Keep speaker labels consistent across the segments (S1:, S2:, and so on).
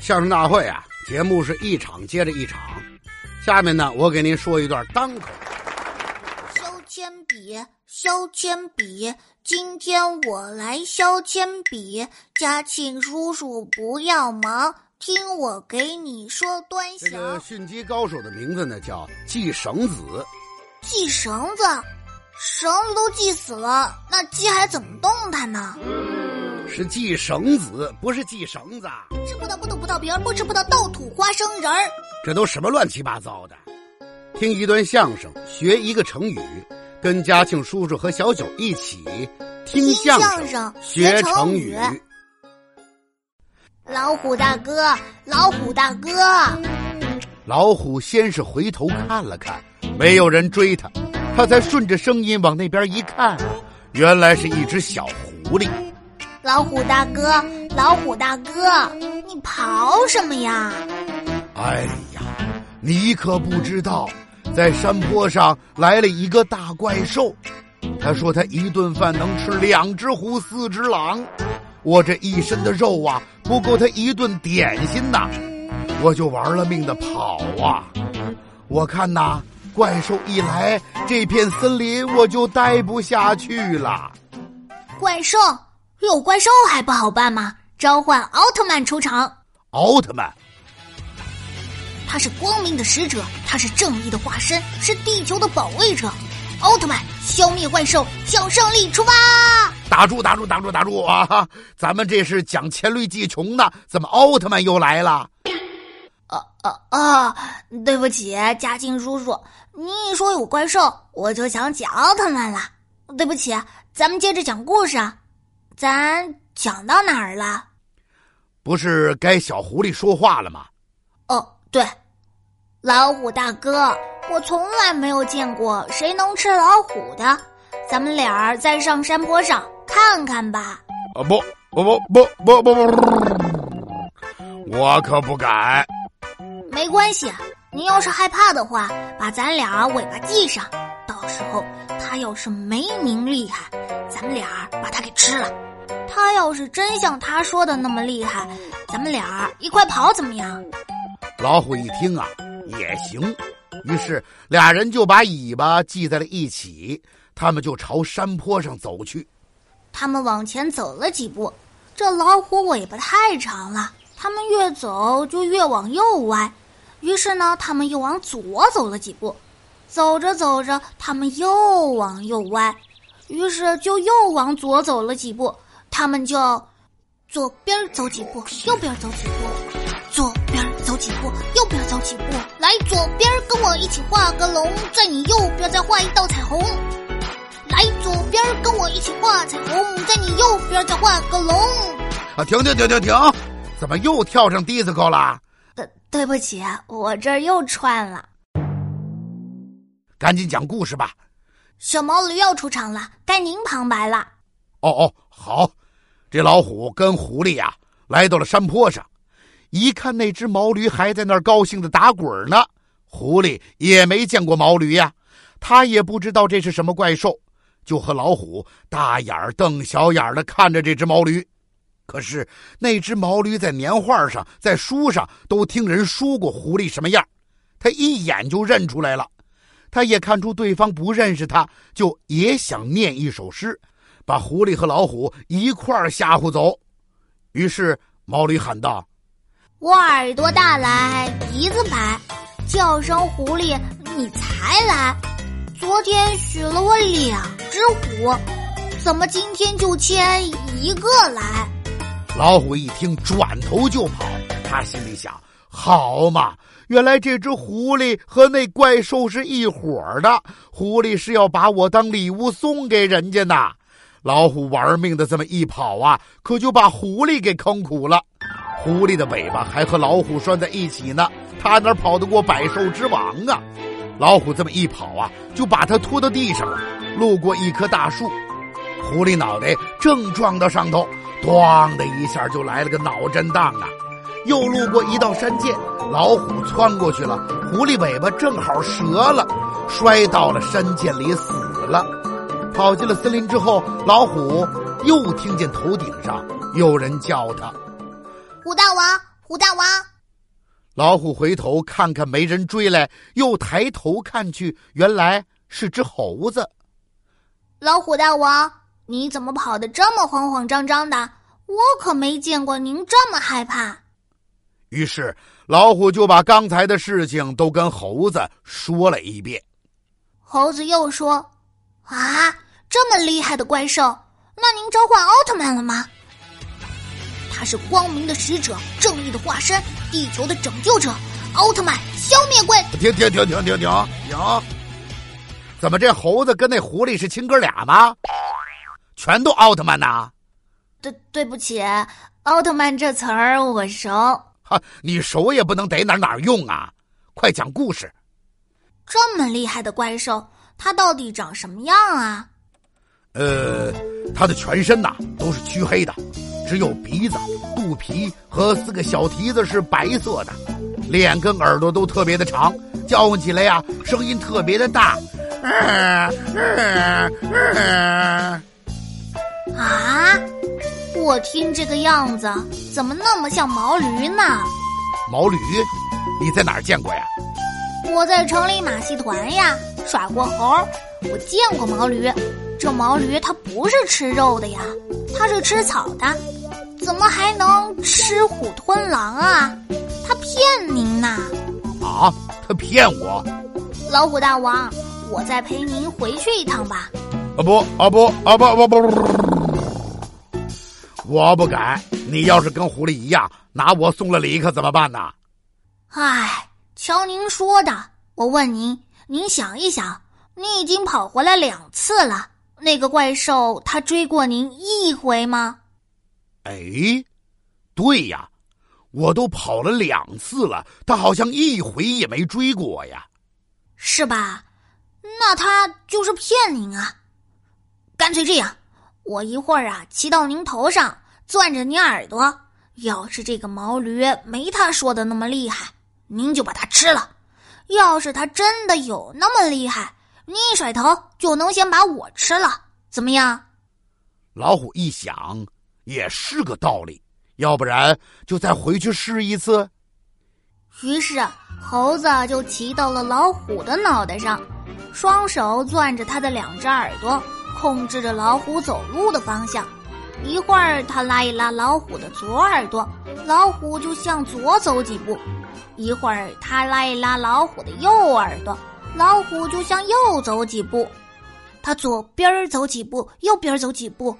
S1: 相声大会啊，节目是一场接着一场。下面呢，我给您说一段单口。
S2: 削铅笔，削铅笔，今天我来削铅笔。嘉庆叔叔不要忙，听我给你说端
S1: 这
S2: 详。
S1: 个驯鸡高手的名字呢，叫系绳子。
S2: 系绳子，绳子都系死了，那鸡还怎么动弹呢？
S1: 是系绳子，不是系绳子。
S2: 吃葡萄不吐葡萄皮儿，不吃葡萄倒吐花生仁儿。
S1: 这都什么乱七八糟的？听一段相声，学一个成语，跟嘉庆叔叔和小九一起听相
S2: 相声
S1: 学
S2: 学成语。老虎大哥，老虎大哥，
S1: 老虎先是回头看了看，没有人追他，他才顺着声音往那边一看，原来是一只小狐狸。
S2: 老虎大哥，老虎大哥，你跑什么呀？
S1: 哎呀，你可不知道，在山坡上来了一个大怪兽。他说他一顿饭能吃两只狐、四只狼，我这一身的肉啊，不够他一顿点心呐。我就玩了命的跑啊！我看呐，怪兽一来，这片森林我就待不下去了。
S2: 怪兽有怪兽还不好办吗？召唤奥特曼出场，
S1: 奥特曼，
S2: 他是光明的使者，他是正义的化身，是地球的保卫者。奥特曼消灭怪兽，向胜利出发！
S1: 打住，打住，打住，打住啊！咱们这是讲黔驴技穷呢，怎么奥特曼又来了？
S2: 啊啊啊！对不起，嘉靖叔叔，你一说有怪兽，我就想起奥特曼了。对不起，咱们接着讲故事啊。咱讲到哪儿了？
S1: 不是该小狐狸说话了吗？
S2: 哦，对，老虎大哥，我从来没有见过谁能吃老虎的。咱们俩儿再上山坡上看看吧。
S1: 啊不不不不不不不，我可不敢。
S2: 没关系，您要是害怕的话，把咱俩尾巴系上。到时候他要是没您厉害，咱们俩儿把他给吃了。他要是真像他说的那么厉害，咱们俩儿一块跑怎么样？
S1: 老虎一听啊，也行。于是俩人就把尾巴系在了一起，他们就朝山坡上走去。
S2: 他们往前走了几步，这老虎尾巴太长了，他们越走就越往右歪。于是呢，他们又往左走了几步，走着走着，他们又往右歪，于是就又往左走了几步。他们就左边走几步，右边走几步，左边走几步，右边走几步。来，左边跟我一起画个龙，在你右边再画一道彩虹。来，左边跟我一起画彩虹，在你右边再画个龙。
S1: 啊，停停停停停！怎么又跳上 disco 了？
S2: 对，对不起，我这儿又串了。
S1: 赶紧讲故事吧。
S2: 小毛驴要出场了，该您旁白了。
S1: 哦哦，好。这老虎跟狐狸呀、来到了山坡上，一看那只毛驴还在那儿高兴的打滚呢。狐狸也没见过毛驴呀，他也不知道这是什么怪兽，就和老虎大眼儿瞪小眼儿的看着这只毛驴。可是那只毛驴在年画上、在书上都听人说过狐狸什么样，他一眼就认出来了。他也看出对方不认识他，就也想念一首诗。把狐狸和老虎一块儿吓唬走。于是毛驴喊道
S2: 我耳朵大来鼻子白，叫声狐狸你才来。昨天许了我两只虎，怎么今天就牵一个来？：“
S1: 老虎一听，转头就跑。他心里想：好嘛，原来这只狐狸和那怪兽是一伙儿的。狐狸是要把我当礼物送给人家呢。”老虎玩命的这么一跑啊，可就把狐狸给坑苦了。狐狸的尾巴还和老虎拴在一起呢，它哪跑得过百兽之王啊？老虎这么一跑啊，就把它拖到地上了。路过一棵大树，狐狸脑袋正撞到上头，咣的一下就来了个脑震荡啊！又路过一道山涧，老虎窜过去了，狐狸尾巴正好折了，摔到了山涧里死了。跑进了森林之后，老虎又听见头顶上有人叫他。
S2: 虎大王，虎大王。
S1: 老虎回头看看没人追来，又抬头看去，原来是只猴子。
S2: 老虎大王，你怎么跑得这么慌慌张张的？我可没见过您这么害怕。
S1: 于是老虎就把刚才的事情都跟猴子说了一遍。
S2: 猴子又说：“啊，这么厉害的怪兽，那您召唤奥特曼了吗？他是光明的使者，正义的化身，地球的拯救者，奥特曼，消灭怪！”
S1: 停停停停停停停！怎么这猴子跟那狐狸是亲哥俩吗？全都奥特曼呐？
S2: 对对不起，奥特曼这词儿我熟。
S1: 哈，你熟也不能逮哪哪用啊！快讲故事。
S2: 这么厉害的怪兽，它到底长什么样啊？
S1: 呃，它的全身呐都是黢黑的，只有鼻子、肚皮和四个小蹄子是白色的，脸跟耳朵都特别的长，叫唤起来呀声音特别的大。
S2: 啊！我听这个样子，怎么那么像毛驴呢？
S1: 毛驴？你在哪儿见过呀？
S2: 我在城里马戏团呀，耍过猴，我见过毛驴。这毛驴它不是吃肉的呀，它是吃草的，怎么还能吃虎吞狼啊？它骗您呐！
S1: 啊，它骗我！
S2: 老虎大王，我再陪您回去一趟吧。
S1: 啊不啊不啊不不不！我不敢。你要是跟狐狸一样，拿我送了礼，可怎么办呢？
S2: 唉。瞧您说的，我问您，您想一想，你已经跑回来两次了，那个怪兽他追过您一回吗？
S1: 哎，对呀，我都跑了两次了，他好像一回也没追过我呀，
S2: 是吧？那他就是骗您啊！干脆这样，我一会儿啊骑到您头上，攥着您耳朵，要是这个毛驴没他说的那么厉害。您就把它吃了。要是它真的有那么厉害，你一甩头就能先把我吃了，怎么样？
S1: 老虎一想，也是个道理。要不然就再回去试一次。
S2: 于是猴子就骑到了老虎的脑袋上，双手攥着它的两只耳朵，控制着老虎走路的方向。一会儿，他拉一拉老虎的左耳朵，老虎就向左走几步。一会儿，他拉一拉老虎的右耳朵，老虎就向右走几步。他左边走几步，右边走几步。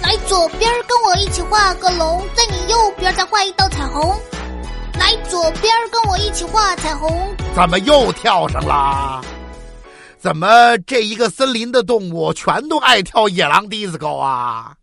S2: 来，左边跟我一起画个龙，在你右边再画一道彩虹。来，左边跟我一起画彩虹。
S1: 怎么又跳上啦？怎么这一个森林的动物全都爱跳野狼迪斯科啊？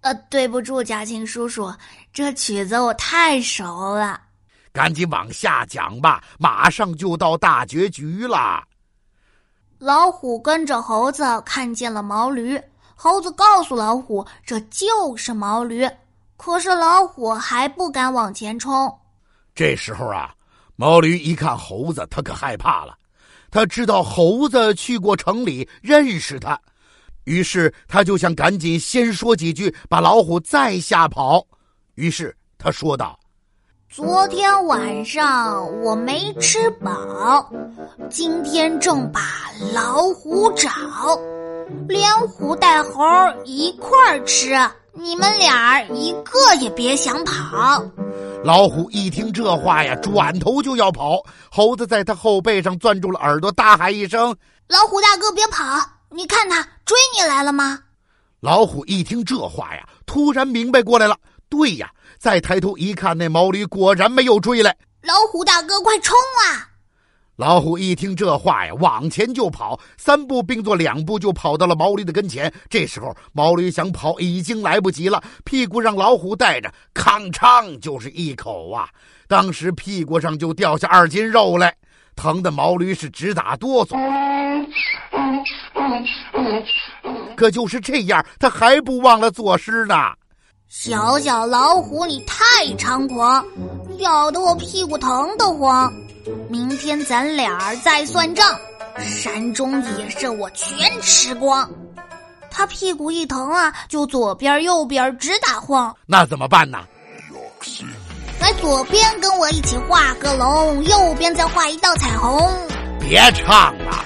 S2: 呃，对不住，嘉庆叔叔，这曲子我太熟了。
S1: 赶紧往下讲吧，马上就到大结局了。
S2: 老虎跟着猴子看见了毛驴，猴子告诉老虎这就是毛驴，可是老虎还不敢往前冲。
S1: 这时候啊，毛驴一看猴子，他可害怕了，他知道猴子去过城里，认识他。于是他就想赶紧先说几句，把老虎再吓跑。于是他说道：“
S2: 昨天晚上我没吃饱，今天正把老虎找，连虎带猴一块儿吃。你们俩一个也别想跑。”
S1: 老虎一听这话呀，转头就要跑。猴子在他后背上攥住了耳朵，大喊一声：“
S2: 老虎大哥，别跑！”你看他追你来了吗？
S1: 老虎一听这话呀，突然明白过来了。对呀，再抬头一看，那毛驴果然没有追来。
S2: 老虎大哥，快冲啊！
S1: 老虎一听这话呀，往前就跑，三步并作两步就跑到了毛驴的跟前。这时候，毛驴想跑已经来不及了，屁股让老虎带着，吭哧就是一口啊！当时屁股上就掉下二斤肉来，疼的毛驴是直打哆嗦。可就是这样，他还不忘了作诗呢。
S2: 小小老虎，你太猖狂，咬得我屁股疼得慌。明天咱俩再算账，山中野兽我全吃光。他屁股一疼啊，就左边右边直打晃。
S1: 那怎么办呢？
S2: 来左边跟我一起画个龙，右边再画一道彩虹。
S1: 别唱了。